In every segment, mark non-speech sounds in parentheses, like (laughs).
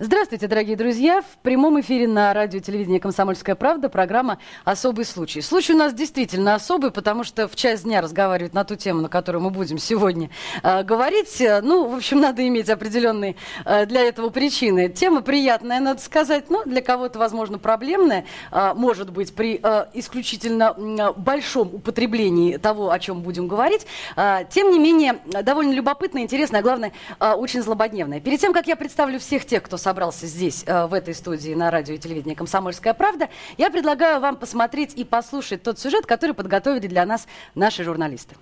Здравствуйте, дорогие друзья. В прямом эфире на радио телевидения «Комсомольская правда» программа «Особый случай». Случай у нас действительно особый, потому что в часть дня разговаривают на ту тему, на которую мы будем сегодня э, говорить. Ну, в общем, надо иметь определенные э, для этого причины. Тема приятная, надо сказать, но для кого-то, возможно, проблемная. Э, может быть, при э, исключительно э, большом употреблении того, о чем будем говорить. Э, тем не менее, довольно любопытная, интересная, а главное, э, очень злободневная. Перед тем, как я представлю всех тех, кто собрался здесь, э, в этой студии на радио и телевидении «Комсомольская правда», я предлагаю вам посмотреть и послушать тот сюжет, который подготовили для нас наши журналисты.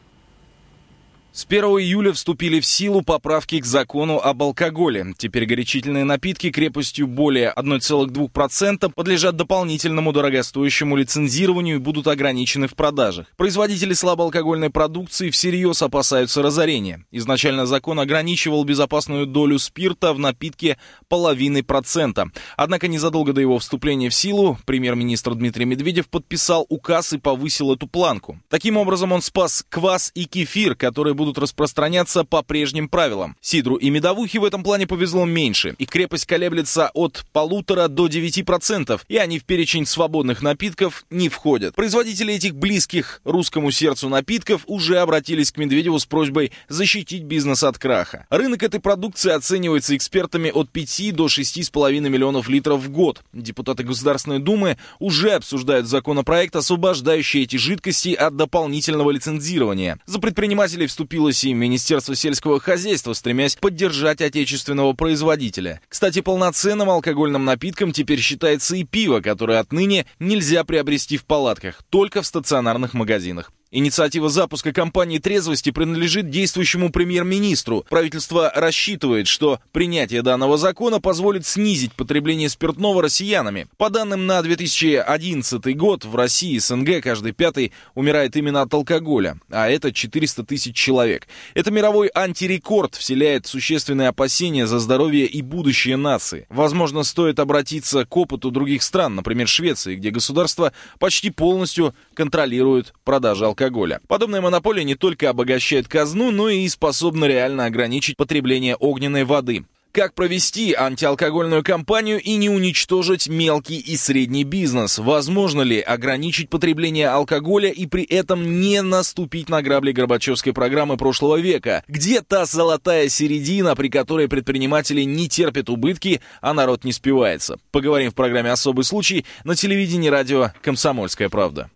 С 1 июля вступили в силу поправки к закону об алкоголе. Теперь горячительные напитки крепостью более 1,2% подлежат дополнительному дорогостоящему лицензированию и будут ограничены в продажах. Производители слабоалкогольной продукции всерьез опасаются разорения. Изначально закон ограничивал безопасную долю спирта в напитке половиной процента. Однако незадолго до его вступления в силу премьер-министр Дмитрий Медведев подписал указ и повысил эту планку. Таким образом он спас квас и кефир, которые будут будут распространяться по прежним правилам. Сидру и медовухе в этом плане повезло меньше. и крепость колеблется от полутора до 9%, и они в перечень свободных напитков не входят. Производители этих близких русскому сердцу напитков уже обратились к Медведеву с просьбой защитить бизнес от краха. Рынок этой продукции оценивается экспертами от 5 до 6,5 миллионов литров в год. Депутаты Государственной Думы уже обсуждают законопроект, освобождающий эти жидкости от дополнительного лицензирования. За предпринимателей вступил вступилось и Министерство сельского хозяйства, стремясь поддержать отечественного производителя. Кстати, полноценным алкогольным напитком теперь считается и пиво, которое отныне нельзя приобрести в палатках, только в стационарных магазинах. Инициатива запуска кампании трезвости принадлежит действующему премьер-министру. Правительство рассчитывает, что принятие данного закона позволит снизить потребление спиртного россиянами. По данным на 2011 год в России СНГ каждый пятый умирает именно от алкоголя, а это 400 тысяч человек. Это мировой антирекорд вселяет существенные опасения за здоровье и будущее нации. Возможно, стоит обратиться к опыту других стран, например, Швеции, где государство почти полностью контролирует продажи алкоголя алкоголя. Подобная монополия не только обогащает казну, но и способна реально ограничить потребление огненной воды. Как провести антиалкогольную кампанию и не уничтожить мелкий и средний бизнес? Возможно ли ограничить потребление алкоголя и при этом не наступить на грабли Горбачевской программы прошлого века? Где та золотая середина, при которой предприниматели не терпят убытки, а народ не спивается? Поговорим в программе «Особый случай» на телевидении радио «Комсомольская правда».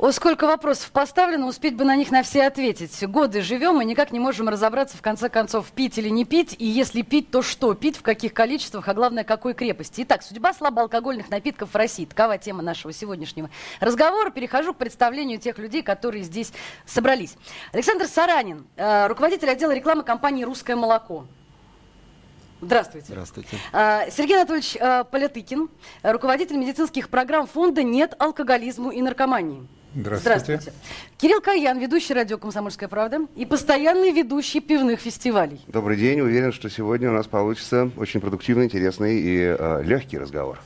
О, сколько вопросов поставлено, успеть бы на них на все ответить. Годы живем и никак не можем разобраться, в конце концов, пить или не пить, и если пить, то что пить, в каких количествах, а главное, какой крепости. Итак, судьба слабоалкогольных напитков в России. Такова тема нашего сегодняшнего разговора. Перехожу к представлению тех людей, которые здесь собрались. Александр Саранин, э, руководитель отдела рекламы компании «Русское молоко». Здравствуйте. Здравствуйте. А, Сергей Анатольевич э, Полятыкин, руководитель медицинских программ фонда «Нет алкоголизму и наркомании». Здравствуйте. Здравствуйте. Кирилл Каян, ведущий радио «Комсомольская правда» и постоянный ведущий пивных фестивалей. Добрый день. Уверен, что сегодня у нас получится очень продуктивный, интересный и э, легкий разговор.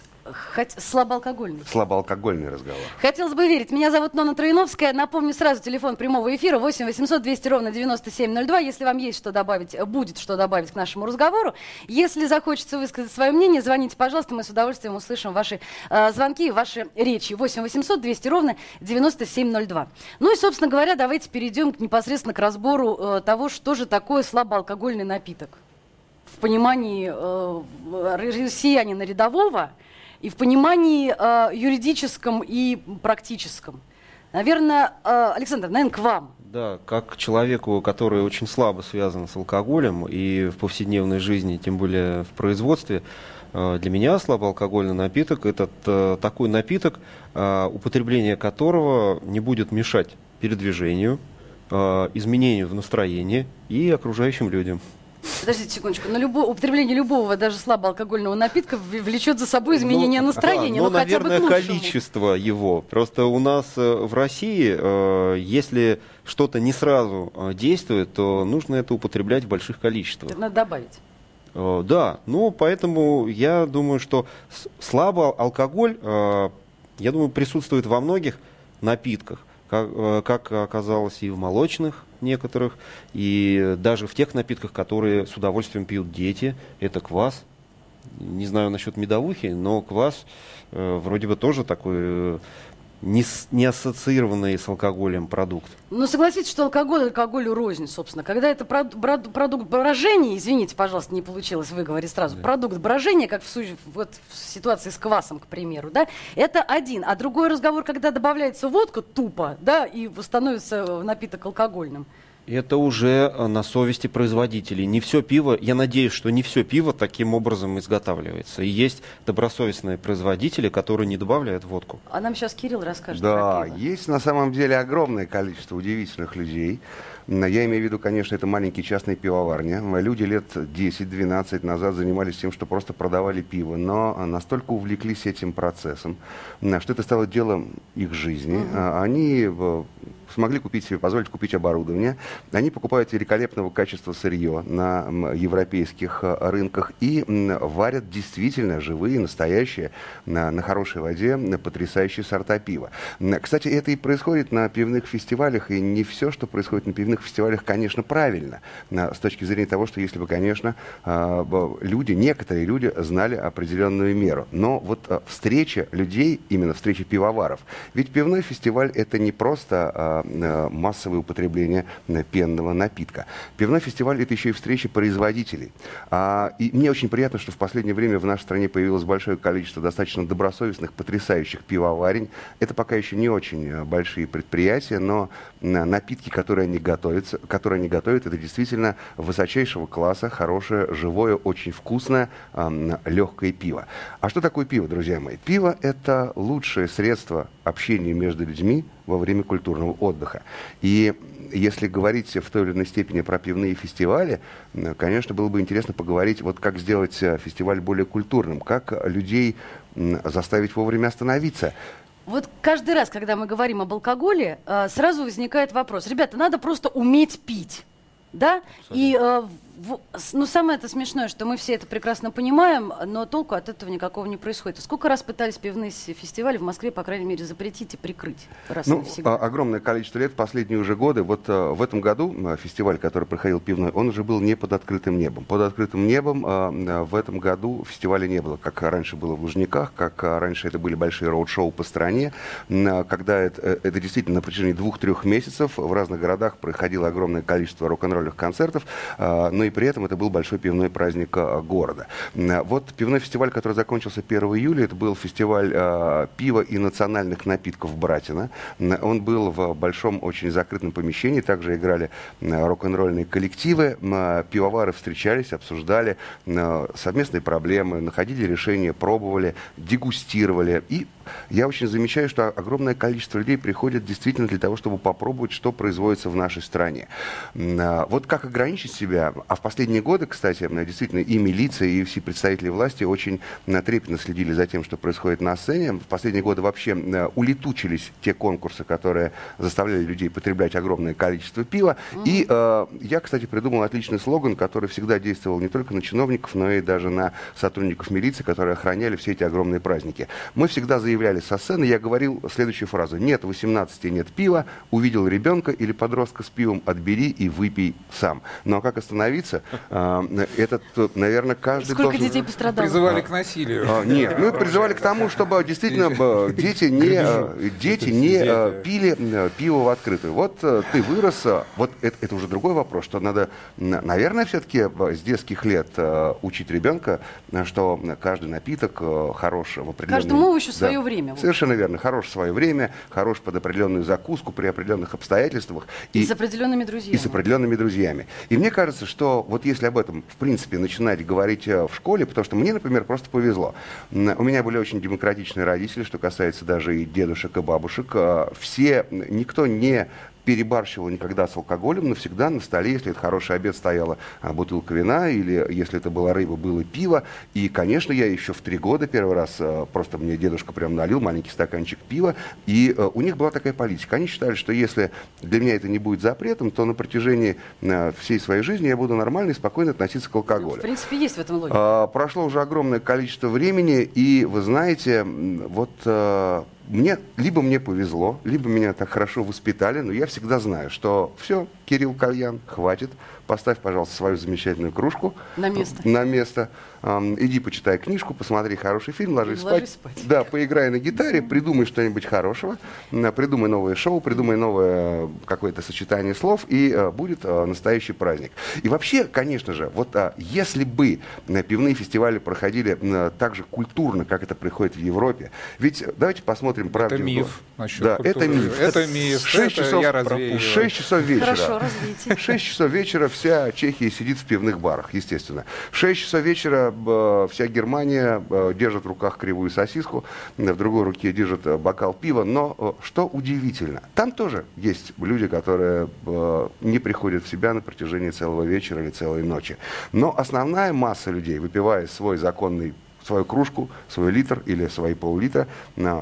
Хоть слабоалкогольный. Слабоалкогольный разговор. Хотелось бы верить. Меня зовут Нона Троиновская. Напомню сразу телефон прямого эфира 8 800 200 ровно 9702. Если вам есть что добавить, будет что добавить к нашему разговору. Если захочется высказать свое мнение, звоните, пожалуйста. Мы с удовольствием услышим ваши э, звонки и ваши речи. 8 800 200 ровно 9702. Ну и, собственно говоря, давайте перейдем к, непосредственно к разбору э, того, что же такое слабоалкогольный напиток. В понимании э, россиянина рядового – и в понимании э, юридическом и практическом. Наверное, э, Александр, наверное, к вам. Да, как человеку, который очень слабо связан с алкоголем и в повседневной жизни, тем более в производстве, э, для меня слабоалкогольный напиток – это э, такой напиток, э, употребление которого не будет мешать передвижению, изменению в настроении и окружающим людям. Подождите секундочку. На любо, употребление любого, даже слабоалкогольного напитка влечет за собой изменение ну, настроения. Да, ну, ну, наверное, количество его. Просто у нас э, в России, э, если что-то не сразу э, действует, то нужно это употреблять в больших количествах. Это надо добавить. Да, ну поэтому я думаю, что слабо алкоголь я думаю, присутствует во многих напитках, как, э, как оказалось и в молочных некоторых, и даже в тех напитках, которые с удовольствием пьют дети. Это квас. Не знаю насчет медовухи, но квас э, вроде бы тоже такой э, не, с, не ассоциированный с алкоголем продукт. Ну, согласитесь, что алкоголь алкоголю рознь, собственно. Когда это прод, прод, продукт брожения, извините, пожалуйста, не получилось выговорить сразу, да. продукт брожения, как в, вот, в ситуации с квасом, к примеру, да, это один. А другой разговор, когда добавляется водка тупо, да, и становится напиток алкогольным. Это уже э, на совести производителей. Не все пиво, я надеюсь, что не все пиво таким образом изготавливается. И есть добросовестные производители, которые не добавляют водку. А нам сейчас Кирилл расскажет. Да, есть на самом деле огромное количество удивительных людей. Я имею в виду, конечно, это маленькие частные пивоварни. Люди лет 10-12 назад занимались тем, что просто продавали пиво, но настолько увлеклись этим процессом, что это стало делом их жизни. Угу. Они смогли купить себе, позволить купить оборудование. Они покупают великолепного качества сырье на европейских э, рынках и варят действительно живые, настоящие, на, на хорошей воде потрясающие сорта пива. Кстати, это и происходит на пивных фестивалях, и не все, что происходит на пивных фестивалях, конечно, правильно, с точки зрения того, что если бы, конечно, э, люди, некоторые люди знали определенную меру. Но вот э, встреча людей, именно встреча пивоваров, ведь пивной фестиваль это не просто массовое употребление э, пенного напитка. Пивной фестиваль – это еще и встреча производителей. А, и мне очень приятно, что в последнее время в нашей стране появилось большое количество достаточно добросовестных, потрясающих пивоварень. Это пока еще не очень э, большие предприятия, но напитки, которые они готовят, которые они готовят, это действительно высочайшего класса, хорошее, живое, очень вкусное, легкое пиво. А что такое пиво, друзья мои? Пиво – это лучшее средство общения между людьми, во время культурного отдыха. И если говорить в той или иной степени про пивные фестивали, конечно, было бы интересно поговорить, вот как сделать э, фестиваль более культурным, как людей заставить вовремя остановиться. Вот каждый раз, когда мы говорим об алкоголе, э, сразу возникает вопрос. Ребята, надо просто уметь пить. Да? Абсолютно. И э, ну, самое это смешное, что мы все это прекрасно понимаем, но толку от этого никакого не происходит. Сколько раз пытались пивные фестивали в Москве, по крайней мере, запретить и прикрыть? Раз ну, а, огромное количество лет, последние уже годы. Вот а, в этом году а, фестиваль, который проходил пивной, он уже был не под открытым небом. Под открытым небом в этом году фестиваля не было, как раньше было в Лужниках, как раньше это были большие роуд-шоу по стране, когда это, э, это действительно на протяжении двух-трех месяцев в разных городах проходило огромное количество рок-н-ролльных концертов, а, но и при этом это был большой пивной праздник а, города. Вот пивной фестиваль, который закончился 1 июля, это был фестиваль а, пива и национальных напитков Братина. Он был в большом, очень закрытом помещении, также играли рок-н-ролльные коллективы, пивовары встречались, обсуждали совместные проблемы, находили решения, пробовали, дегустировали и я очень замечаю, что огромное количество людей приходят действительно для того, чтобы попробовать, что производится в нашей стране. А, вот как ограничить себя, а в последние годы, кстати, действительно и милиция, и все представители власти очень трепетно следили за тем, что происходит на сцене. В последние годы вообще улетучились те конкурсы, которые заставляли людей потреблять огромное количество пива. Mm-hmm. И э, я, кстати, придумал отличный слоган, который всегда действовал не только на чиновников, но и даже на сотрудников милиции, которые охраняли все эти огромные праздники. Мы всегда заявляли заявляли со сцены, я говорил следующую фразу. Нет 18, нет пива, увидел ребенка или подростка с пивом, отбери и выпей сам. Ну а как остановиться? А, этот, наверное, каждый Сколько должен... детей пострадало? Призывали к насилию. А, нет, ну призывали к тому, чтобы действительно дети не, а, дети не пили пиво в открытую. Вот ты вырос, вот это, это уже другой вопрос, что надо, наверное, все-таки с детских лет учить ребенка, что каждый напиток хорош в определенном... Каждому овощу да. свое время. Совершенно верно. Хорош в свое время, хорош под определенную закуску, при определенных обстоятельствах. И, и с определенными друзьями. И с определенными друзьями. И мне кажется, что вот если об этом, в принципе, начинать говорить э, в школе, потому что мне, например, просто повезло. У меня были очень демократичные родители, что касается даже и дедушек, и бабушек. Э, все, никто не перебарщивал никогда с алкоголем, но всегда на столе, если это хороший обед, стояла а, бутылка вина, или если это была рыба, было пиво. И, конечно, я еще в три года первый раз, а, просто мне дедушка прям налил маленький стаканчик пива, и а, у них была такая политика. Они считали, что если для меня это не будет запретом, то на протяжении всей своей жизни я буду нормально и спокойно относиться к алкоголю. В принципе, есть в этом логика. Прошло уже огромное количество времени, и вы знаете, вот мне, либо мне повезло, либо меня так хорошо воспитали, но я всегда знаю, что все, Кирилл Кальян, хватит, поставь, пожалуйста, свою замечательную кружку на место. На место. Иди почитай книжку, посмотри хороший фильм, ложись, ложись спать. спать. Да, поиграй на гитаре, придумай что-нибудь хорошего, придумай новое шоу, придумай новое какое-то сочетание слов, и э, будет э, настоящий праздник. И вообще, конечно же, вот э, если бы э, пивные фестивали проходили э, так же культурно, как это происходит в Европе, ведь давайте посмотрим правду. Это миф. Да, культуры. это миф. Это миф. 6 это часов, я развею. 6 часов вечера. Хорошо, развейте. 6 часов вечера вся Чехия сидит в пивных барах, естественно. В 6 часов вечера э, вся Германия э, держит в руках кривую сосиску, э, в другой руке держит э, бокал пива. Но э, что удивительно, там тоже есть люди, которые э, не приходят в себя на протяжении целого вечера или целой ночи. Но основная масса людей, выпивая свой законный свою кружку, свой литр или свои пол-литра,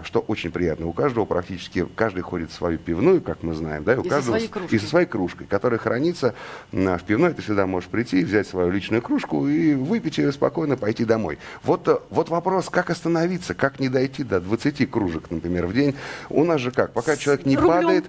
что очень приятно. У каждого практически, каждый ходит в свою пивную, как мы знаем, да, и у И со каждого своей кружкой. и со своей кружкой, которая хранится а, в пивной. Ты всегда можешь прийти, взять свою личную кружку и выпить ее спокойно, пойти домой. Вот, э, вот вопрос, как остановиться, как не дойти до 20 кружек, например, в день. У нас же как, пока человек не рублем. падает,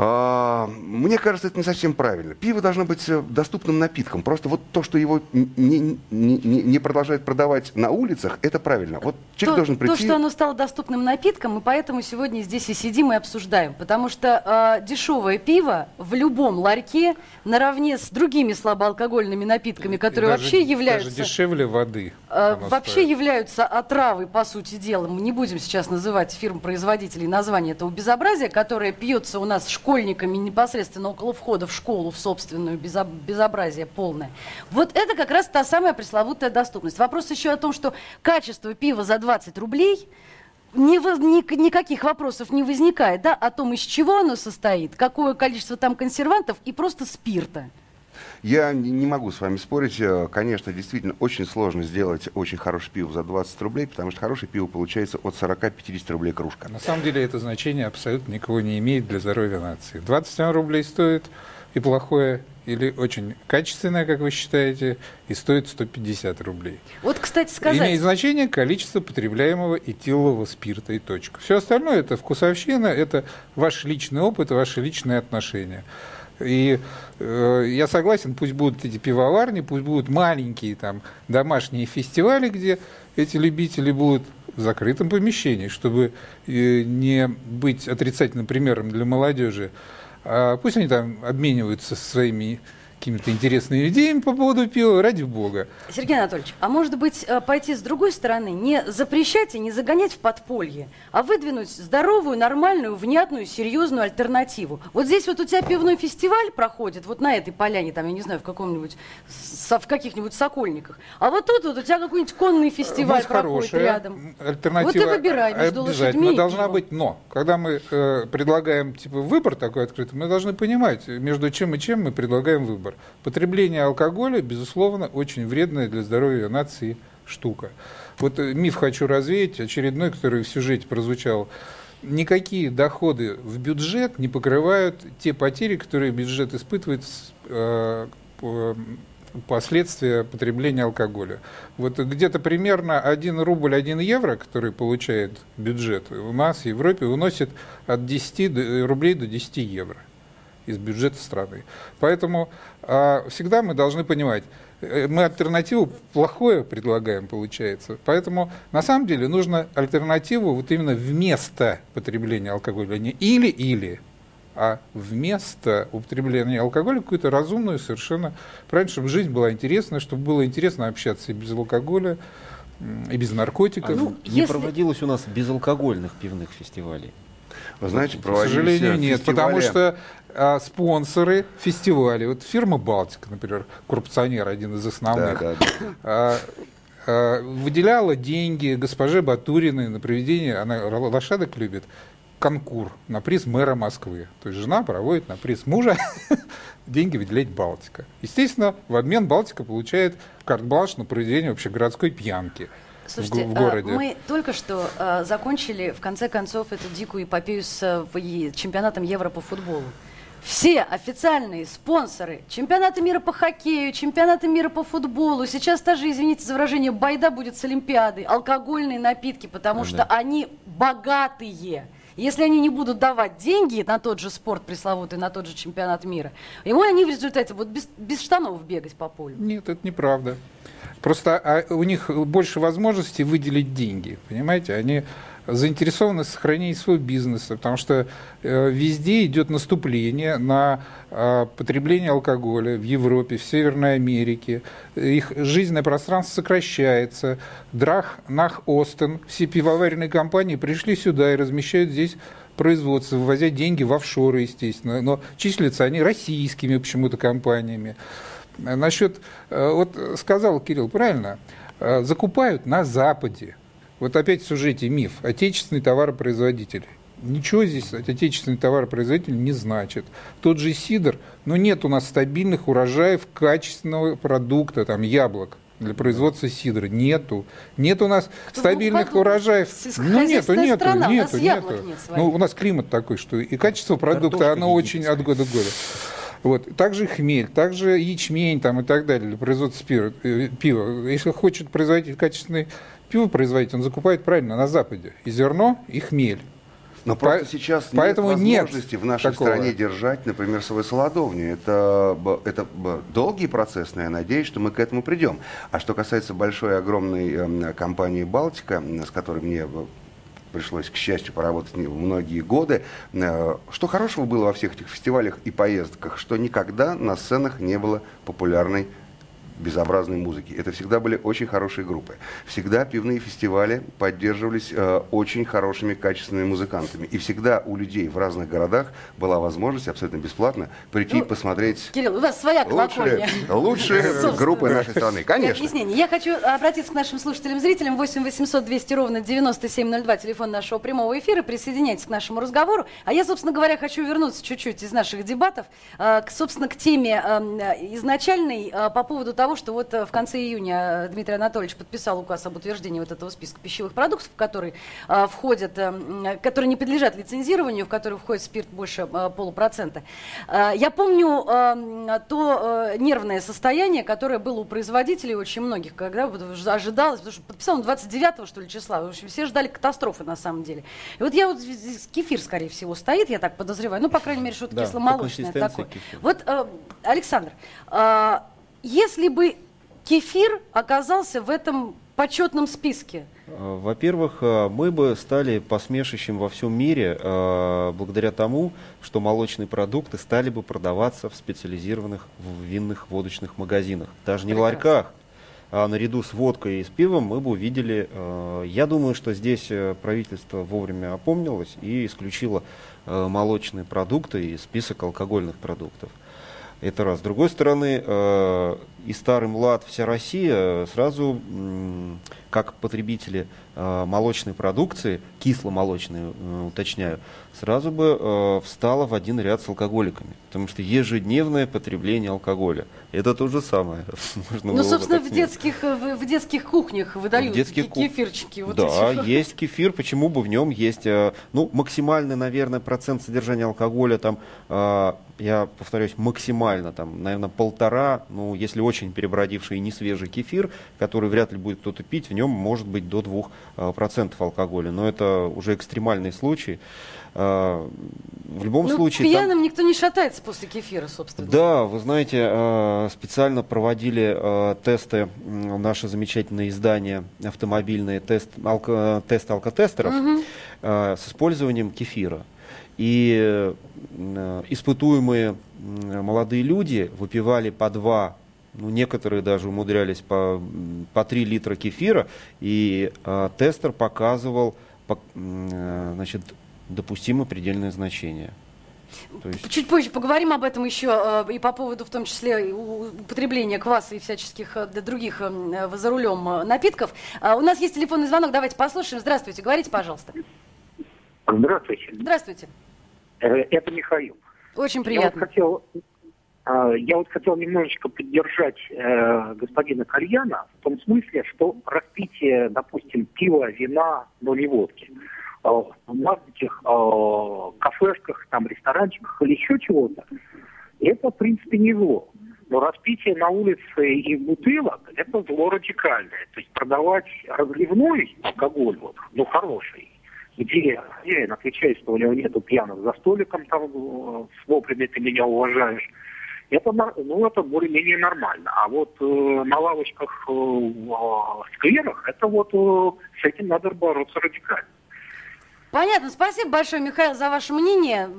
мне кажется, это не совсем правильно. Пиво должно быть э, доступным напитком. Просто вот то, что его не, не, не- продолжают продавать на улицах, это правильно. Вот человек то, должен то, прийти. что оно стало доступным напитком, мы поэтому сегодня здесь и сидим и обсуждаем. Потому что э, дешевое пиво в любом ларьке наравне с другими слабоалкогольными напитками, которые И даже- вообще являются... Даже дешевле воды. Э, вообще стоит. являются отравой, по сути дела. Мы не будем сейчас называть фирм-производителей название этого безобразия, которое пьется у нас школьниками непосредственно около входа в школу, в собственную безо- безобразие полное. Вот это как раз та самая пресловутая доступность. Вопрос еще о том, что качество пива за 20 рублей воз- ни- никаких вопросов не возникает, да, о том, из чего оно состоит, какое количество там консервантов и просто спирта. Я не могу с вами спорить. Э, Конечно, действительно очень сложно сделать очень хорошее пиво за 20 рублей, потому что хорошее пиво получается от 40-50 рублей кружка. На самом деле это значение абсолютно никого не имеет для здоровья нации. 27 рублей стоит и плохое, или очень качественное, как вы считаете, и стоит 150 рублей. Вот, кстати, сказать... Имеет значение количество потребляемого этилового спирта и точка. Все остальное это вкусовщина, это ваш личный опыт, ваши личные отношения. И э, я согласен, пусть будут эти пивоварни, пусть будут маленькие там домашние фестивали, где эти любители будут в закрытом помещении, чтобы э, не быть отрицательным примером для молодежи. А пусть они там обмениваются своими какими-то интересными идеями по поводу пива, ради бога. Сергей Анатольевич, а может быть э, пойти с другой стороны, не запрещать и не загонять в подполье, а выдвинуть здоровую, нормальную, внятную, серьезную альтернативу? Вот здесь вот у тебя пивной фестиваль проходит, вот на этой поляне, там, я не знаю, в каком-нибудь, в каких-нибудь Сокольниках, а вот тут вот у тебя какой-нибудь конный фестиваль проходит хорошая рядом. Альтернатива Вот и выбирай между обязательно должна пивом. быть, но когда мы э, предлагаем типа выбор такой открытый, мы должны понимать, между чем и чем мы предлагаем выбор. Потребление алкоголя, безусловно, очень вредная для здоровья нации штука. Вот э, миф хочу развеять, очередной, который в сюжете прозвучал. Никакие доходы в бюджет не покрывают те потери, которые бюджет испытывает э, по- последствия потребления алкоголя. Вот где-то примерно 1 рубль 1 евро, который получает бюджет у нас в Европе, выносит от 10 до- рублей до 10 евро из бюджета страны. Поэтому а, всегда мы должны понимать, э, мы альтернативу плохое предлагаем, получается. Поэтому на самом деле нужно альтернативу вот именно вместо потребления алкоголя, не или-или, а вместо употребления алкоголя какую-то разумную совершенно, правильно, чтобы жизнь была интересная, чтобы было интересно общаться и без алкоголя, и без наркотиков. Ну, Не если- проводилось у нас безалкогольных пивных фестивалей. Вы знаете, К проводились сожалению, э, нет, фестивали- потому что а, спонсоры фестивалей, вот фирма Балтика, например, коррупционер, один из Да, основных, да, да. а, а, выделяла деньги госпоже Батуриной на проведение, она лошадок любит, конкур на приз мэра Москвы. То есть жена проводит на приз мужа (laughs) деньги выделять Балтика. Естественно, в обмен Балтика получает карт-бланш на проведение общегородской пьянки Слушайте, в а, городе. мы только что а, закончили, в конце концов, эту дикую эпопею с и чемпионатом Евро по футболу. Все официальные спонсоры чемпионата мира по хоккею, чемпионата мира по футболу, сейчас даже, извините за выражение, байда будет с Олимпиадой, алкогольные напитки, потому что они богатые. Если они не будут давать деньги на тот же спорт пресловутый, на тот же чемпионат мира, ему они в результате будут без, без штанов бегать по полю. Нет, это неправда. Просто а, у них больше возможностей выделить деньги, понимаете? Они заинтересованы в сохранении своего бизнеса, потому что э, везде идет наступление на э, потребление алкоголя в Европе, в Северной Америке. Их жизненное пространство сокращается. Драх, Нах, Остен, все пивоваренные компании пришли сюда и размещают здесь производство, вывозя деньги в офшоры, естественно. Но числятся они российскими почему-то компаниями. Насчет, э, вот сказал Кирилл правильно, э, закупают на Западе. Вот опять в сюжете миф. Отечественный товаропроизводитель. Ничего здесь отечественный товаропроизводитель не значит. Тот же сидр, но нет у нас стабильных урожаев качественного продукта, там яблок для производства сидра. Нету. Нет у нас Что, стабильных урожаев. Ну, нету, нету, страна, у нету, нас нету. нет ну, у нас климат такой, что и качество продукта, Картошка оно очень от года к году. Вот. Также хмель, также ячмень там, и так далее для производства пива. э, пива. Если хочет производить качественное пиво производить, он закупает правильно на Западе. И зерно, и хмель. Но просто По- сейчас поэтому нет нет возможности в нашей такого. стране держать, например, свою солодовню. Это, это долгий процесс, но я надеюсь, что мы к этому придем. А что касается большой, огромной эм, компании «Балтика», с которой мне б, пришлось, к счастью, поработать многие годы, э, что хорошего было во всех этих фестивалях и поездках, что никогда на сценах не было популярной безобразной музыки. Это всегда были очень хорошие группы. Всегда пивные фестивали поддерживались э, очень хорошими, качественными музыкантами. И всегда у людей в разных городах была возможность абсолютно бесплатно прийти Ну, посмотреть Кирилл, у вас своя колокольня. лучшие (laughs) группы нашей страны. Конечно. объяснений. Я хочу обратиться к нашим слушателям, зрителям. 8 800 200 ровно 9702, телефон нашего прямого эфира. Присоединяйтесь к нашему разговору. А я, собственно говоря, хочу вернуться чуть-чуть из наших дебатов, э, к, собственно, к теме э, изначальной э, по поводу того, что вот э, в конце июня э, Дмитрий Анатольевич подписал указ об утверждении вот этого списка пищевых продуктов, в который э, входят, э, которые не подлежат лицензированию, в который входит спирт больше э, полупроцента. Э, Я помню э, то э, нервное состояние, которое было у производителей очень многих, когда вот ожидалось, потому что подписал он 29 что ли числа, в общем, все ждали катастрофы на самом деле. И вот я вот кефир, скорее всего, стоит, я так подозреваю, ну, по крайней мере, что-то Да, кисломолочное такое. кефир. Вот, э, Александр, э, если бы кефир оказался в этом почетном списке, Э, Во-первых, э, мы бы стали посмешищем во всем мире э, благодаря тому, что молочные продукты стали бы продаваться в специализированных в винных водочных магазинах. Даже не в Прекрасно. ларьках, а наряду с водкой и с пивом мы бы увидели. э, Я думаю, что здесь правительство вовремя опомнилось и исключило э, молочные продукты из список алкогольных продуктов. Это раз. С другой стороны, э, и старый млад, вся Россия э, сразу, как потребители э, молочной продукции, кисломолочной, э, уточняю, сразу бы встала в один ряд с алкоголиками. Потому что ежедневное потребление алкоголя. Это то же самое. (laughs) Можно ну, собственно, в детских, в, в детских кухнях выдают В детских кух- кефирчики. Вот да, эти. (laughs) есть кефир, почему бы в нем есть, ну, максимальный, наверное, процент содержания алкоголя, там, я повторюсь, максимально, там, наверное, полтора, ну, если очень перебродивший и не свежий кефир, который вряд ли будет кто-то пить, в нем может быть до 2% процентов алкоголя, но это уже экстремальный случай. Э, В любом Ну, случае... там- пьяным никто не шатается после кефира, собственно. да, вы знаете, э, специально проводили тесты, м, наши замечательные издания автомобильные, тест, алко, тест алкотестеров э, с использованием кефира. И испытуемые молодые люди выпивали по два, ну, некоторые даже умудрялись по, по 3 литра кефира, и э, тестер показывал по- э, значит, допустимое предельное значение. То есть Чуть позже поговорим об этом еще э, и по поводу, в том числе, употребления кваса и всяческих э, других э, за рулем напитков. А, У нас есть телефонный звонок, давайте послушаем. Здравствуйте, говорите, пожалуйста. Здравствуйте. Здравствуйте. Это Михаил. Очень Я вот приятно. хотел, я вот хотел немножечко поддержать э, господина Кальяна в том смысле, что распитие, допустим, пива, вина, но не водки, э, в маленьких э, кафешках, там, ресторанчиках или еще чего-то, это, в принципе, не зло. Но распитие на улице из бутылок – это зло радикальное. То есть продавать разливной алкоголь, вот, ну, хороший, где хозяин отвечает, что у него нету пьяных за столиком там э, с воплями «ты меня уважаешь», это, ну, это более-менее нормально. А вот э, на лавочках э, в скверах, это вот э, с этим надо бороться радикально. Понятно. Спасибо большое, Михаил, за ваше мнение.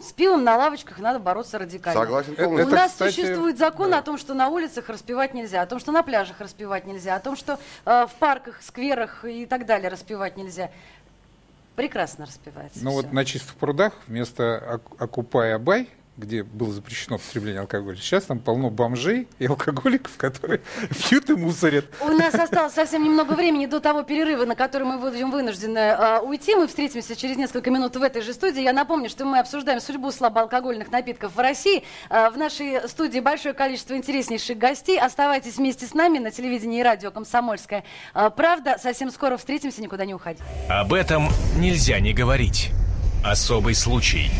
С пивом на лавочках надо бороться радикально. Согласен полностью. У нас кстати, существует закон да. о том, что на улицах распивать нельзя, о том, что на пляжах распивать нельзя, о том, что э, в парках, скверах и так далее распивать нельзя. Прекрасно распивается. Ну вот на чистых прудах вместо «Окупая бай» где было запрещено потребление алкоголя. Сейчас там полно бомжей и алкоголиков, которые (laughs) пьют и мусорят. У нас осталось совсем немного времени до того перерыва, на который мы будем вынуждены э, уйти. Мы встретимся через несколько минут в этой же студии. Я напомню, что мы обсуждаем судьбу слабоалкогольных напитков в России. Э, в нашей студии большое количество интереснейших гостей. Оставайтесь вместе с нами на телевидении и радио «Комсомольская э, правда». Совсем скоро встретимся, никуда не уходи. Об этом нельзя не говорить. Особый случай.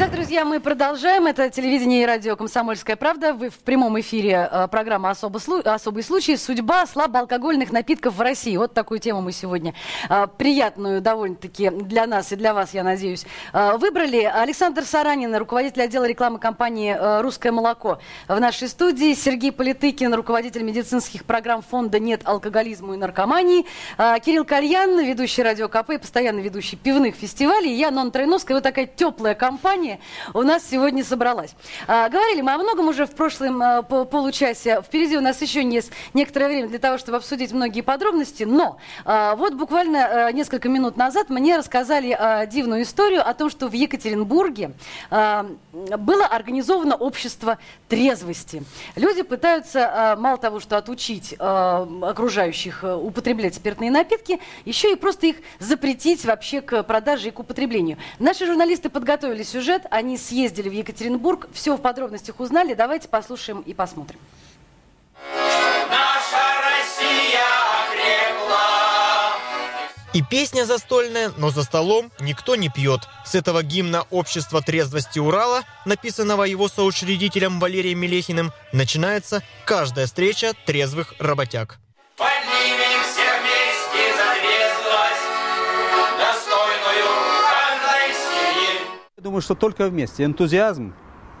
Итак, друзья, мы продолжаем. Это телевидение и радио «Комсомольская правда». Вы в прямом эфире э, программа «Особый, «Особый случай. Судьба слабоалкогольных напитков в России». Вот такую тему мы сегодня э, приятную довольно-таки для нас и для вас, я надеюсь, э, выбрали. Александр Саранин, руководитель отдела рекламы компании «Русское молоко» в нашей студии. Сергей Политыкин, руководитель медицинских программ фонда «Нет алкоголизму и наркомании». Кирилл Кальян, ведущий радио КП и постоянно ведущий пивных фестивалей. Я, Нон Тройновская. Вот такая теплая компания компания у нас сегодня собралась. А, говорили мы о многом уже в прошлом а, получасе. Впереди у нас еще есть некоторое время для того, чтобы обсудить многие подробности. Но а, вот буквально а, несколько минут назад мне рассказали а, дивную историю о том, что в Екатеринбурге а, было организовано общество трезвости. Люди пытаются а, мало того, что отучить а, окружающих а, употреблять спиртные напитки, еще и просто их запретить вообще к продаже и к употреблению. Наши журналисты подготовили подготовили сюжет, они съездили в Екатеринбург, все в подробностях узнали. Давайте послушаем и посмотрим. Наша Россия окрепла. И песня застольная, но за столом никто не пьет. С этого гимна общества трезвости Урала, написанного его соучредителем Валерием Мелехиным, начинается каждая встреча трезвых работяг. Я думаю, что только вместе. Энтузиазм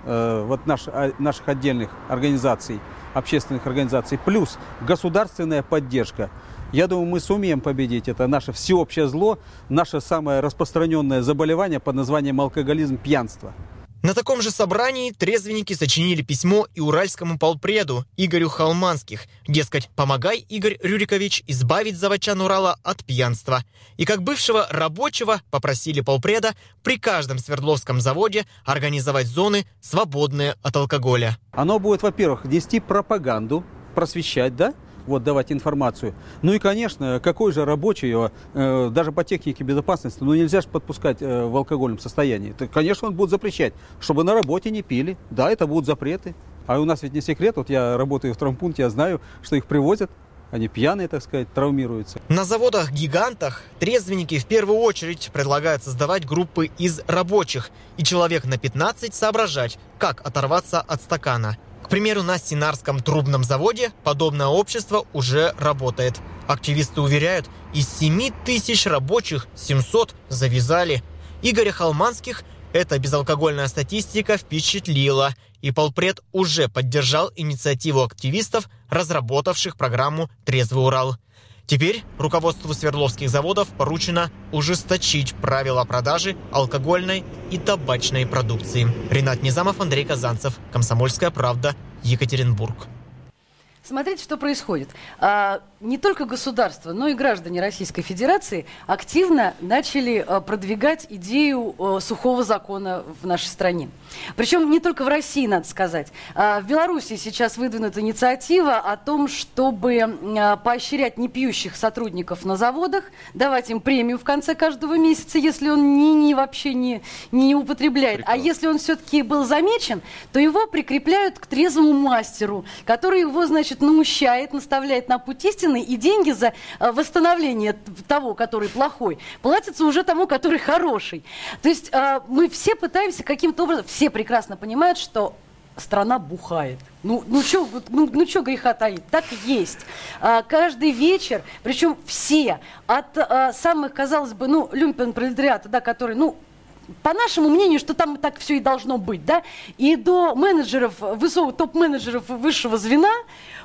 э, вот наш, а, наших отдельных организаций, общественных организаций, плюс государственная поддержка. Я думаю, мы сумеем победить это наше всеобщее зло, наше самое распространенное заболевание под названием алкоголизм, пьянство. На таком же собрании трезвенники сочинили письмо и уральскому полпреду Игорю Халманских. Дескать, помогай, Игорь Рюрикович, избавить заводчан Урала от пьянства. И как бывшего рабочего попросили полпреда при каждом Свердловском заводе организовать зоны, свободные от алкоголя. Оно будет, во-первых, нести пропаганду, просвещать, да, вот, давать информацию. Ну и, конечно, какой же рабочий, э, даже по технике безопасности, ну нельзя же подпускать э, в алкогольном состоянии. То, конечно, он будет запрещать, чтобы на работе не пили. Да, это будут запреты. А у нас ведь не секрет, вот я работаю в травмпункте, я знаю, что их привозят они пьяные, так сказать, травмируются. На заводах-гигантах трезвенники в первую очередь предлагают создавать группы из рабочих и человек на 15 соображать, как оторваться от стакана – к примеру, на Синарском трубном заводе подобное общество уже работает. Активисты уверяют, из 7 тысяч рабочих 700 завязали. Игоря Халманских эта безалкогольная статистика впечатлила, и полпред уже поддержал инициативу активистов, разработавших программу «Трезвый Урал». Теперь руководству Свердловских заводов поручено ужесточить правила продажи алкогольной и табачной продукции. Ренат Низамов, Андрей Казанцев. Комсомольская правда. Екатеринбург. Смотрите, что происходит. Не только государство, но и граждане Российской Федерации активно начали а, продвигать идею а, сухого закона в нашей стране. Причем не только в России, надо сказать. А, в Беларуси сейчас выдвинута инициатива о том, чтобы а, поощрять непьющих сотрудников на заводах, давать им премию в конце каждого месяца, если он ни, ни вообще не, не употребляет. А Прекрасно. А если он все-таки был замечен, то его прикрепляют к трезвому мастеру, который его, значит, наущает, наставляет на путь истины, и деньги за э, восстановление того, который плохой, платятся уже тому, который хороший. То есть э, мы все пытаемся каким-то образом, все прекрасно понимают, что страна бухает. Ну, ну что ну, ну чё греха таить? Так и есть. А, каждый вечер, причем все, от а, самых, казалось бы, ну, люмпен пролетариата, да, который, ну, по нашему мнению, что там так все и должно быть, да, и до менеджеров, высоких топ-менеджеров высшего звена,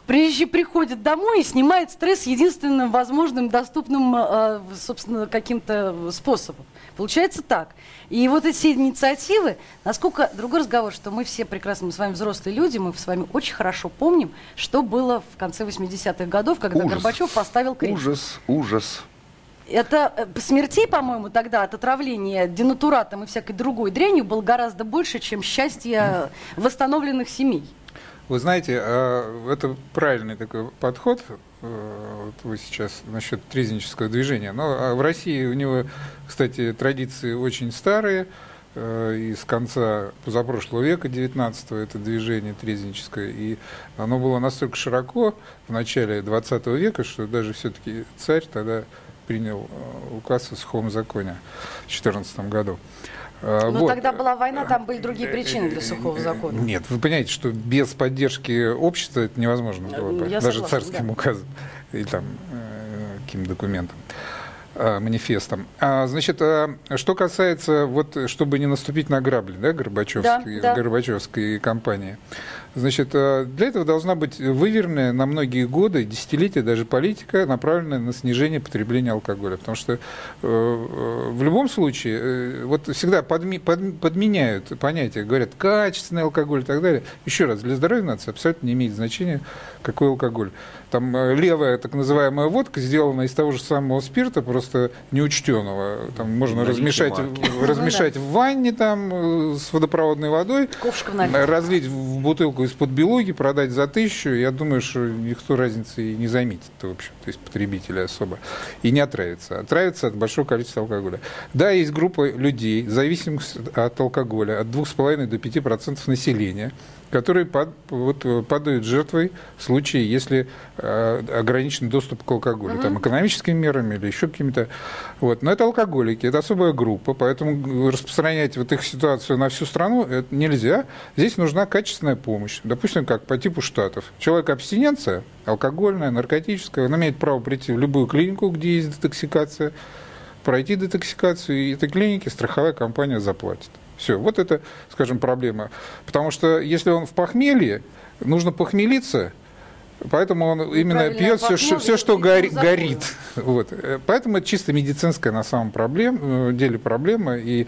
приезжий приходит домой и снимает стресс единственным возможным, доступным, э, собственно, каким-то способом. Получается так. И вот эти инициативы, насколько другой разговор, что мы все прекрасно, мы с вами взрослые люди, мы с вами очень хорошо помним, что было в конце 80-х годов, когда ужас. Горбачев поставил крест. Ужас, ужас. Это э, смертей, по-моему, тогда от отравления денатуратом и всякой другой дрянью было гораздо больше, чем счастье восстановленных семей. Вы знаете, а, это правильный такой подход, э, вот вы сейчас насчет трезвеннического движения. Но а в России у него, кстати, традиции очень старые. Э, из конца позапрошлого века, 19-го, это движение трезвенническое. И оно было настолько широко в начале 20 века, что даже все-таки царь тогда принял э, указ о сухом законе в 2014 году. А, Но вот. тогда была война, там были другие причины для сухого закона. Нет, вы понимаете, что без поддержки общества это невозможно было, Я даже согласна, царским да. указом или там э, каким документом э, манифестом. А, значит, а, что касается, вот, чтобы не наступить на грабли, да, Горбачевской, да, да. Горбачевской компании. Значит, э, для этого должна быть выверенная на многие годы, десятилетия даже политика, направленная на снижение потребления алкоголя. Потому что э, э, в любом случае, вот всегда подми, под, подменяют понятие, говорят, качественный алкоголь и так далее. Еще раз, для здоровья нации абсолютно не имеет значения, какой алкоголь. Там левая так называемая водка сделана из того же самого спирта, просто неучтенного. Там можно размешать, размешать в ванне там, с водопроводной водой, разлить в бутылку из-под белуги продать за тысячу, я думаю, что никто разницы и не заметит, в общем, то есть потребители особо, и не отравится. Отравится от большого количества алкоголя. Да, есть группа людей, зависимых от алкоголя, от 2,5 до 5% населения, которые пад, вот, падают жертвой в случае, если э, ограничен доступ к алкоголю, угу. там, экономическими мерами или еще какими-то. Вот. Но это алкоголики, это особая группа, поэтому распространять вот их ситуацию на всю страну это нельзя. Здесь нужна качественная помощь. Допустим, как по типу штатов. Человек абстиненция, алкогольная, наркотическая, он имеет право прийти в любую клинику, где есть детоксикация, пройти детоксикацию, и этой клинике страховая компания заплатит. Все, вот это, скажем, проблема. Потому что если он в похмелье, нужно похмелиться – Поэтому он именно пьет все, что, все, что гори, горит. Вот. Поэтому это чисто медицинская на самом проблем, э, деле проблема, и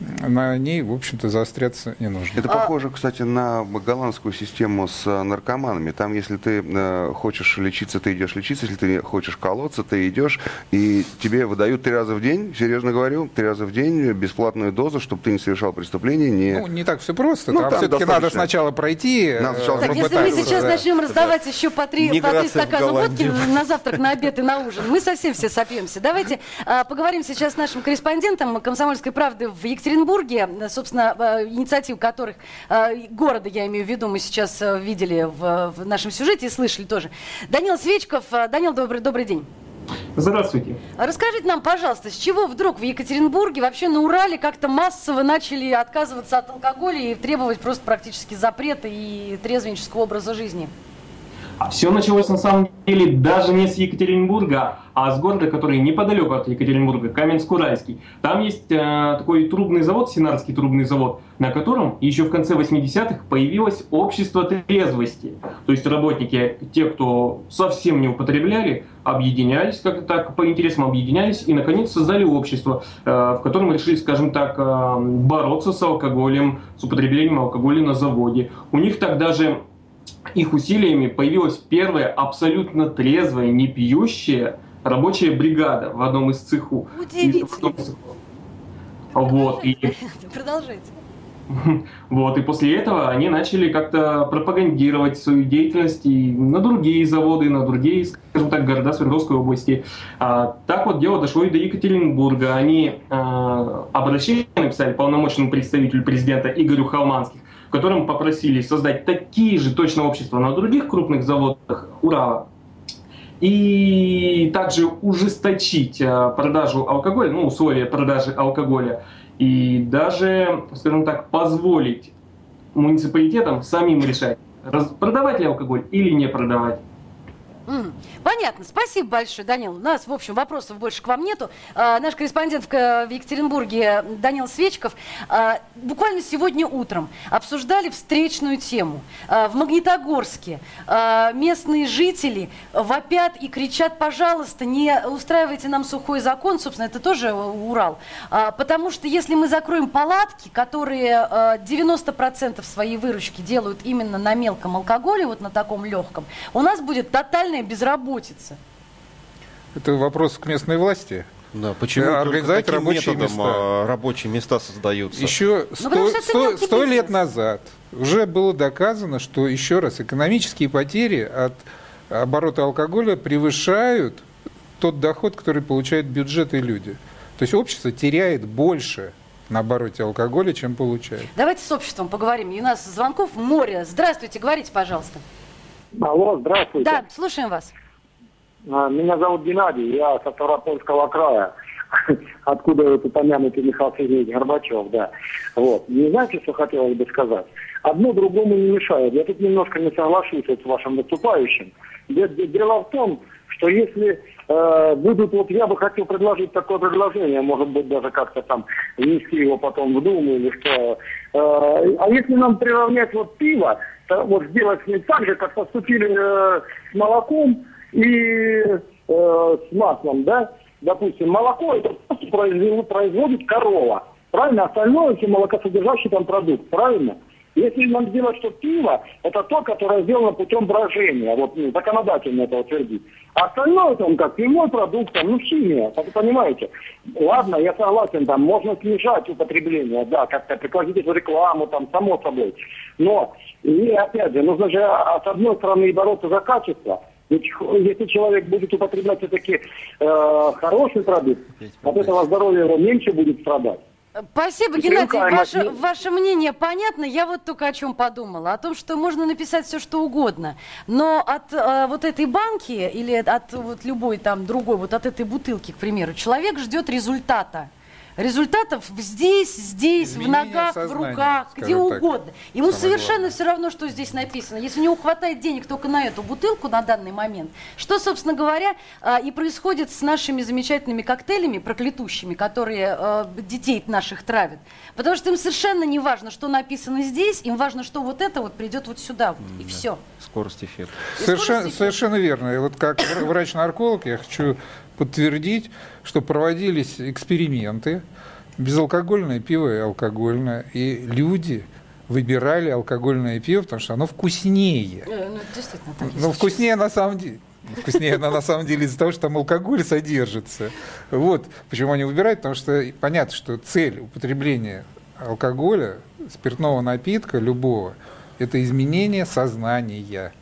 на ней, в общем-то, заостряться не нужно. Это а... похоже, кстати, на голландскую систему с э, наркоманами. Там, если ты э, хочешь лечиться, ты идешь лечиться, если ты хочешь колоться, ты идешь, и тебе выдают три раза в день, серьезно говорю, три раза в день бесплатную дозу, чтобы ты не совершал преступление. Не... Ну, не так все просто. Ну, там, там все-таки надо сначала пройти. Надо сначала так, если мы сейчас да. начнем раздавать еще по три, по три стакана водки на завтрак, на обед и на ужин. Мы совсем все сопьемся. Давайте а, поговорим сейчас с нашим корреспондентом «Комсомольской правды» в Екатеринбурге, собственно, а, инициатив которых, а, города, я имею в виду, мы сейчас а, видели в, в нашем сюжете и слышали тоже. Данил Свечков. А, Данил, добрый, добрый день. Здравствуйте. Расскажите нам, пожалуйста, с чего вдруг в Екатеринбурге, вообще на Урале как-то массово начали отказываться от алкоголя и требовать просто практически запрета и трезвеннического образа жизни? Все началось на самом деле даже не с Екатеринбурга, а с города, который неподалеку от Екатеринбурга, Каменск-Уральский. Там есть э, такой трубный завод, Синарский трубный завод, на котором еще в конце 80-х появилось общество трезвости. То есть работники, те, кто совсем не употребляли, объединялись, как-то так по интересам объединялись и наконец создали общество, э, в котором решили, скажем так, э, бороться с алкоголем, с употреблением алкоголя на заводе. У них так даже их усилиями появилась первая абсолютно трезвая, не пьющая рабочая бригада в одном из цеху. Удивительно. Вот. И... (laughs) Продолжайте. (laughs) Вот, и после этого они начали как-то пропагандировать свою деятельность и на другие заводы, на другие, скажем так, города Свердловской области. А, так вот дело дошло и до Екатеринбурга. Они а, обращение написали полномочному представителю президента Игорю Халманских которым попросили создать такие же точно общества на других крупных заводах. Урала, и также ужесточить э, продажу алкоголя, ну, условия продажи алкоголя, и даже, скажем так, позволить муниципалитетам самим решать, продавать ли алкоголь или не продавать. Понятно. Спасибо большое, Данил. У нас, в общем, вопросов больше к вам нету. А, наш корреспондент в, Екатеринбурге Данил Свечков а, буквально сегодня утром обсуждали встречную тему. А, в Магнитогорске местные жители вопят и кричат, пожалуйста, не устраивайте нам сухой закон, собственно, это тоже Урал. Потому что если мы закроем палатки, которые а, 90% своей выручки делают именно на мелком алкоголе, вот на таком легком, у нас будет тотальная безработица. Это вопрос к местной власти. Да, почему Э, организовать рабочие методом, места. а, рабочие места создаются? Еще Ну, сто, лет назад уже было доказано, что, еще раз, экономические потери от оборота алкоголя превышают тот доход, который получают бюджеты и люди. То есть общество теряет больше на обороте алкоголя, чем получает. Давайте с обществом поговорим. И у нас звонков море. Здравствуйте, говорите, пожалуйста. Алло, здравствуйте. Да, слушаем вас. А, Меня зовут Геннадий, я со Ставропольского края, (laughs) откуда вот упомянутый Михаил Сергеевич Горбачев, да. Вот. Не знаете, что хотелось бы сказать? Одно другому не мешает. Я тут немножко не соглашусь вот с вашим выступающим. Де- де- Дело в том, что если э, будут, вот я бы хотел предложить такое предложение, может быть, даже как-то там внести его потом в Думу или что. Э, а если нам приравнять вот пиво, вот сделать ним так же, как поступили э, с молоком и э, с маслом, да? Допустим, молоко это производит корова. Правильно? Остальное все молокосодержащий там продукт. Правильно? Если нам сделать, что пиво, это то, которое сделано путем брожения, вот ну, законодательно это утвердить. А остальное там как пивной продукт, там, ну химия, вы понимаете. Ладно, я согласен, там можно снижать употребление, да, как-то прикладить в рекламу, там, само собой. Но, и опять же, нужно же а, с одной стороны и бороться за качество, ведь если человек будет употреблять все-таки э, хороший продукт, от этого здоровья его меньше будет страдать. Спасибо, Геннадий. Ваше, ваше мнение понятно. Я вот только о чем подумала. О том, что можно написать все, что угодно. Но от э, вот этой банки или от вот любой там другой, вот от этой бутылки, к примеру, человек ждет результата. Результатов здесь, здесь, в Изменения ногах, в сознания, руках, где скажем так. угодно. Ему совершенно главное. все равно, что здесь написано. Если у него хватает денег только на эту бутылку на данный момент, что, собственно говоря, а, и происходит с нашими замечательными коктейлями, проклятущими, которые а, детей наших травят. Потому что им совершенно не важно, что написано здесь, им важно, что вот это вот придет вот сюда, вот, и все. Скорость эффекта. Совершенно, совершенно верно. И вот как вр- врач-нарколог я хочу подтвердить, что проводились эксперименты, безалкогольное пиво и алкогольное, и люди выбирали алкогольное пиво, потому что оно вкуснее. Э, ну, действительно так. Ну, вкуснее на самом деле. Вкуснее она на самом деле из-за того, что там алкоголь содержится. Вот почему они выбирают, потому что понятно, что цель употребления алкоголя, спиртного напитка любого, это изменение сознания.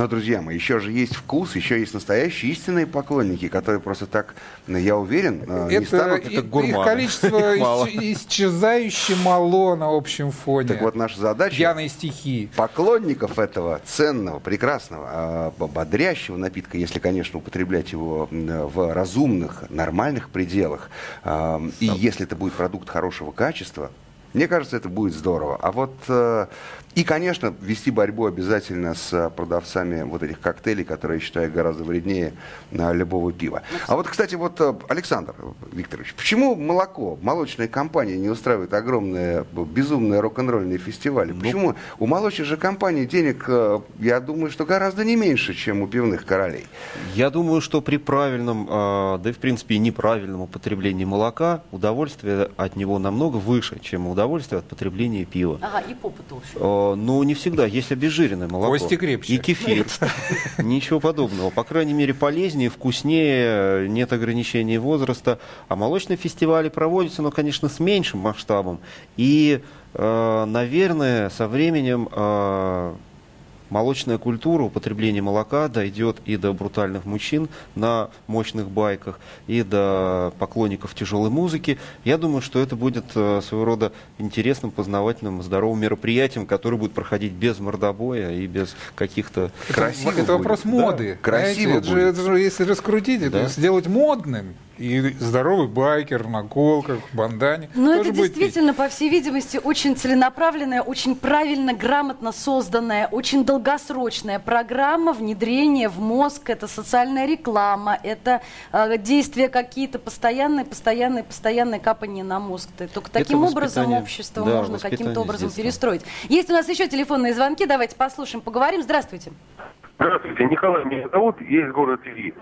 Но, друзья мои, еще же есть вкус, еще есть настоящие истинные поклонники, которые просто так, я уверен, э, не Это, станут... и- их количество (laughs) Их мало. исч- исчезающе мало на общем фоне. Так вот, наша задача... Пьяные стихи. Поклонников этого ценного, прекрасного, а, бодрящего напитка, если, конечно, употреблять его в разумных, нормальных пределах, а, и если это будет продукт хорошего качества, мне кажется, это будет здорово. А вот э, и, конечно, вести борьбу обязательно с э, продавцами вот этих коктейлей, которые, я считаю, гораздо вреднее э, любого пива. А вот, кстати, вот э, Александр Викторович, почему молоко, молочная компания не устраивает огромные, безумные рок-н-ролльные фестивали? Почему у молочных же компаний денег, я думаю, что гораздо не меньше, чем у пивных королей? Я думаю, что при правильном, да и в принципе и неправильном употреблении молока удовольствие от него намного выше, чем удовольствие от потребления пива. Ага, и попа толще. Э, Ну, не всегда. Есть обезжиренное молоко. Кости крепче. И кефир. (laughs) Ничего подобного. По крайней мере, полезнее, вкуснее, нет ограничений возраста. А молочные фестивали проводятся, но, конечно, с меньшим масштабом. И, э, наверное, со временем э, молочная культура, употребление молока дойдет и до брутальных мужчин на мощных байках, и до поклонников тяжелой музыки. Я думаю, что это будет э, своего рода интересным, познавательным, здоровым мероприятием, которое будет проходить без мордобоя и без каких-то... Красиво это вопрос будет. моды. Да, красиво Знаете, это, же, будет. это же если раскрутить, это Да. сделать модным. И здоровый байкер на колках, бандане. Но тоже это действительно, по всей видимости, очень целенаправленная, очень правильно, грамотно созданная, очень долгосрочная программа внедрения в мозг. Это социальная реклама, это э, действия какие-то постоянные, постоянные, постоянные капания на мозг. Только таким образом общество Да, можно каким-то образом перестроить. Есть у нас еще телефонные звонки, давайте послушаем, поговорим. Здравствуйте. Здравствуйте, Николай меня зовут, есть город Тверь.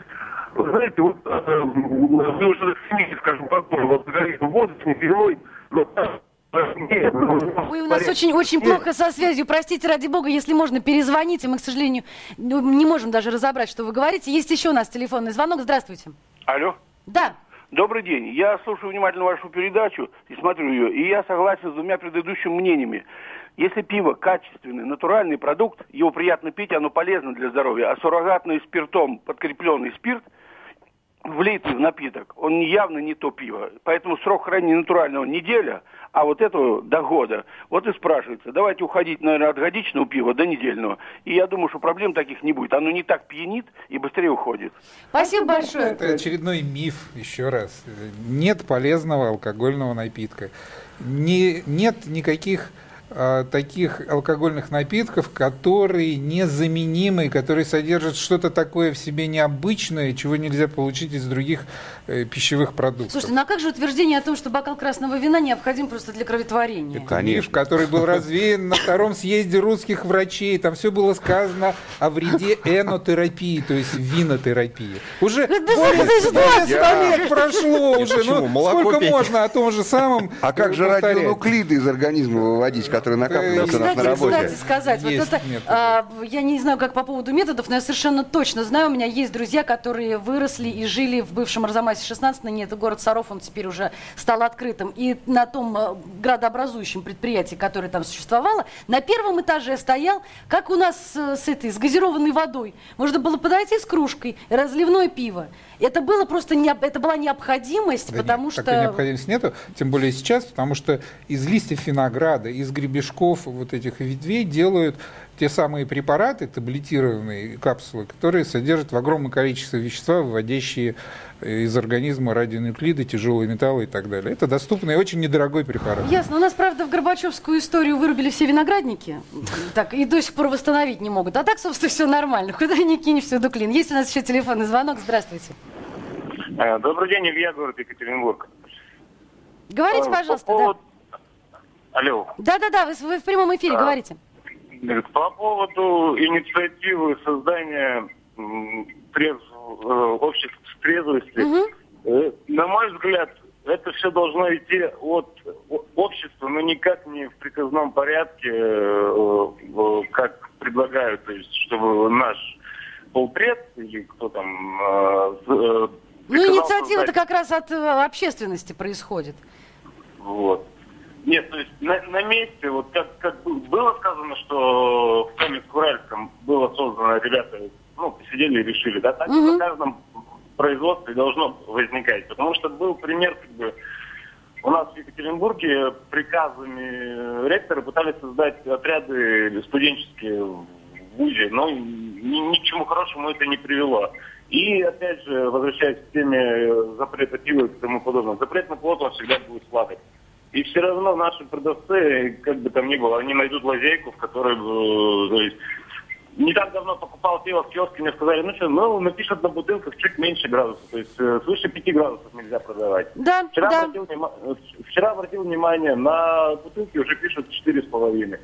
Вы знаете, вот э, вы уже семьи, скажем, покойно, вот говорите, возраст не первой, но э, нет, Ой, у нас очень, очень плохо со связью. Простите, ради бога, если можно, перезвоните. Мы, к сожалению, ну, не можем даже разобрать, что вы говорите. Есть еще у нас телефонный звонок. Здравствуйте. Алло. Да. Добрый день. Я слушаю внимательно вашу передачу и смотрю ее, и я согласен с двумя предыдущими мнениями. Если пиво качественный, натуральный продукт, его приятно пить, оно полезно для здоровья, а суррогатный спиртом подкрепленный спирт, влитый в напиток, он явно не то пиво. Поэтому срок хранения натурального неделя, а вот этого до года. Вот и спрашивается, давайте уходить, наверное, от годичного пива до недельного. И я думаю, что проблем таких не будет. Оно не так пьянит и быстрее уходит. Спасибо большое. Это очередной миф, еще раз. Нет полезного алкогольного напитка. Не, нет никаких таких алкогольных напитков, которые незаменимы, которые содержат что-то такое в себе необычное, чего нельзя получить из других э, пищевых продуктов. Слушайте, ну а как же утверждение о том, что бокал красного вина необходим просто для кроветворения? Миф, который был развеян на втором съезде русских врачей. Там все было сказано о вреде энотерапии, то есть винотерапии. Уже более да, 100 да. лет прошло уже. Ну, сколько можно о том же самом А как э, же радионуклиды из организма выводить, которые накапливаются у нас на Кстати, работе? кстати сказать, вот это, методы. а, я не знаю, как по поводу методов, но я совершенно точно знаю, у меня есть друзья, которые выросли и жили в бывшем Арзамасе 16, ныне это город Саров, он теперь уже стал открытым, и на том э, градообразующем предприятии, которое там существовало, на первом этаже стоял, как у нас э, с этой, с газированной водой, можно было подойти с кружкой, разливное пиво. Это было просто, не, это была необходимость, Да потому нет, что... Такой необходимости нету, тем более сейчас, потому что из листьев винограда, из гребешков вот этих ветвей делают те самые препараты, таблетированные капсулы, которые содержат в огромном количестве вещества, выводящие э, из организма радионуклиды, тяжелые металлы и так далее. Это доступный и очень недорогой препарат. Ясно. У нас, правда, в Горбачевскую историю вырубили все виноградники. Так, и до сих пор восстановить не могут. А так, собственно, все нормально. Куда ни кинь, всюду клин. Есть у нас еще телефонный звонок. Здравствуйте. Э, Добрый день, Илья, город Екатеринбург. Говорите, Э, пожалуйста. По да. Алло. Да-да-да, вы, вы в прямом эфире А. говорите. По поводу инициативы создания трезв- э, обществ трезвости, э, на мой взгляд, это все должно идти от общества, но никак не в приказном порядке, э, как предлагают, то есть, чтобы наш полпред или кто там Ну, инициатива-то создать- как раз от общественности происходит. Вот. Нет, то есть на, на месте, вот как, как бы было сказано, что в Каменск-Уральском было создано, ребята, ну, посидели и решили, да, так Мгм. на каждом производстве должно возникать. Потому что был пример, как бы, у нас в Екатеринбурге приказами ректора пытались создать отряды студенческие в ВУЗе, но ни, ни к чему хорошему это не привело. И, опять же, возвращаясь к теме запрета пива и тому подобное, запрет на плод, он всегда будет слабый. И все равно наши продавцы, как бы там ни было, они найдут лазейку, в которой, то есть, не так давно покупал пиво в киоске, мне сказали, ну что, ну, напишут на бутылках чуть меньше градусов, то есть э, свыше 5 градусов нельзя продавать. Да, Вчера, да. обратил, внима- вчера обратил внимание, на бутылке уже пишут 4,5.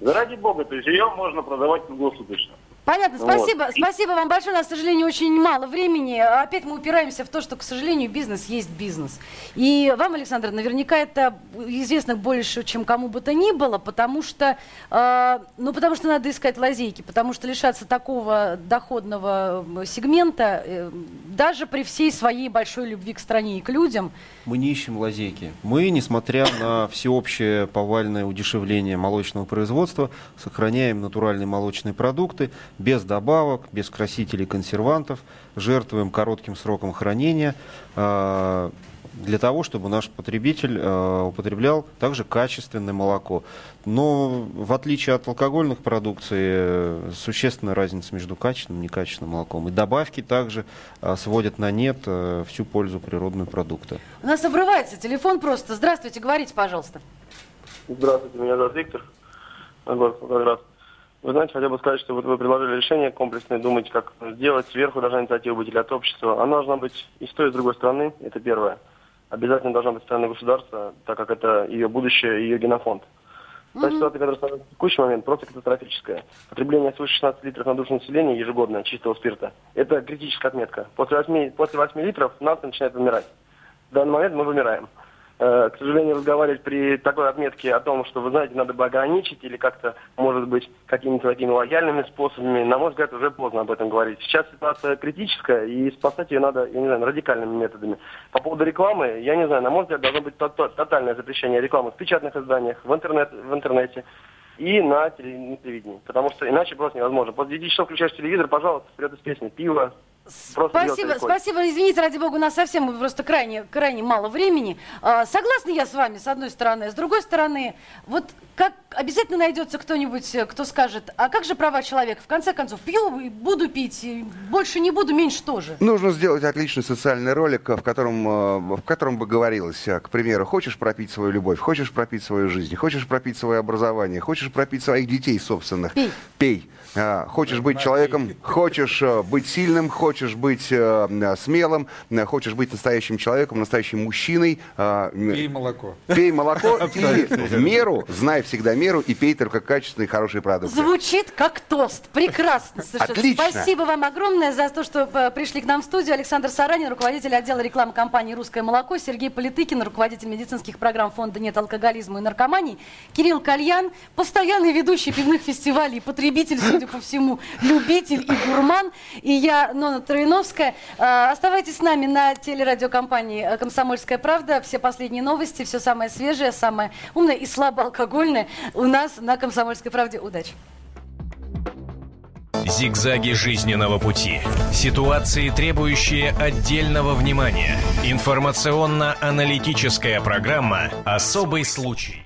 Заради бога, то есть ее можно продавать круглосуточно. Понятно, Вот. спасибо. Спасибо вам большое. У нас, к сожалению, очень мало времени. Опять мы упираемся в то, что, к сожалению, бизнес есть бизнес. И вам, Александр, наверняка это известно больше, чем кому бы то ни было, потому что, э, ну, потому что надо искать лазейки, потому что лишаться такого доходного сегмента, э, даже при всей своей большой любви к стране и к людям, Мы не ищем лазейки. Мы, несмотря на всеобщее повальное удешевление молочного производства, сохраняем натуральные молочные продукты без добавок, без красителей, консервантов, жертвуем коротким сроком хранения, э, для того, чтобы наш потребитель э, употреблял также качественное молоко. Но в отличие от алкогольных продукций, э, существенная разница между качественным и некачественным молоком. И добавки также э, сводят на нет э, всю пользу природного продукта. У нас обрывается телефон просто. Здравствуйте, говорите, пожалуйста. Здравствуйте, меня зовут Виктор. Город Волгоград. Вы знаете, хотел бы сказать, что вот вы предложили решение комплексное, думать, как сделать. Сверху должна инициатива быть или от общества. Она должна быть и с той, и с другой стороны. Это первое. Обязательно должна быть страна государства, так как это ее будущее, ее генофонд. Та ситуация, которая становится в текущий момент, просто катастрофическая. Потребление свыше 16 литров на душу населения ежегодно чистого спирта – это критическая отметка. После 8, после 8 литров нация начинает вымирать. В данный момент мы вымираем. Э, к сожалению, разговаривать при такой отметке о том, что, вы знаете, надо бы ограничить или как-то, может быть, какими-то такими лояльными способами, на мой взгляд, уже поздно об этом говорить. Сейчас ситуация критическая, и спасать ее надо, я не знаю, радикальными методами. По поводу рекламы, я не знаю, на мой взгляд, должно быть тотальное запрещение рекламы в печатных изданиях, в, интернет, в интернете и на телевидении. Потому что иначе просто невозможно. После 9 часов включаешь телевизор, пожалуйста, вперед из песни. Пиво, Спасибо, спасибо. Извините, ради бога, у нас совсем просто крайне, крайне мало времени. А, согласна я с вами, с одной стороны. С другой стороны, вот как обязательно найдется кто-нибудь, э, кто скажет, а как же права человека? В конце концов, пью, буду пить, больше не буду, меньше тоже. Нужно сделать отличный социальный ролик, в котором, э, в котором бы говорилось, э, к примеру, хочешь пропить свою любовь, хочешь пропить свою жизнь, хочешь пропить свое образование, хочешь пропить своих детей собственных. Пей. Пей. А, хочешь быть человеком, хочешь быть сильным, хочешь быть э, смелым, хочешь быть настоящим человеком, настоящим мужчиной. Э, пей молоко. Пей молоко (laughs) и в меру, знай всегда меру и пей только качественные хорошие продукты. Звучит как тост. Прекрасно (laughs) совершенно. Отлично. Спасибо вам огромное за то, что э, пришли к нам в студию. Александр Саранин, руководитель отдела рекламы компании «Русское молоко», Сергей Политыкин, руководитель медицинских программ фонда «Нет алкоголизма и наркомании», Кирилл Кальян, постоянный ведущий пивных фестивалей, потребитель, судя по всему, любитель и гурман. И я, Нона Троиновская. Э, оставайтесь с нами на телерадиокомпании э, «Комсомольская правда». Все последние новости, все самое свежее, самое умное и слабоалкогольное у нас на «Комсомольской правде». Удачи! Зигзаги жизненного пути. Ситуации, требующие отдельного внимания. Информационно-аналитическая программа «Особый случай».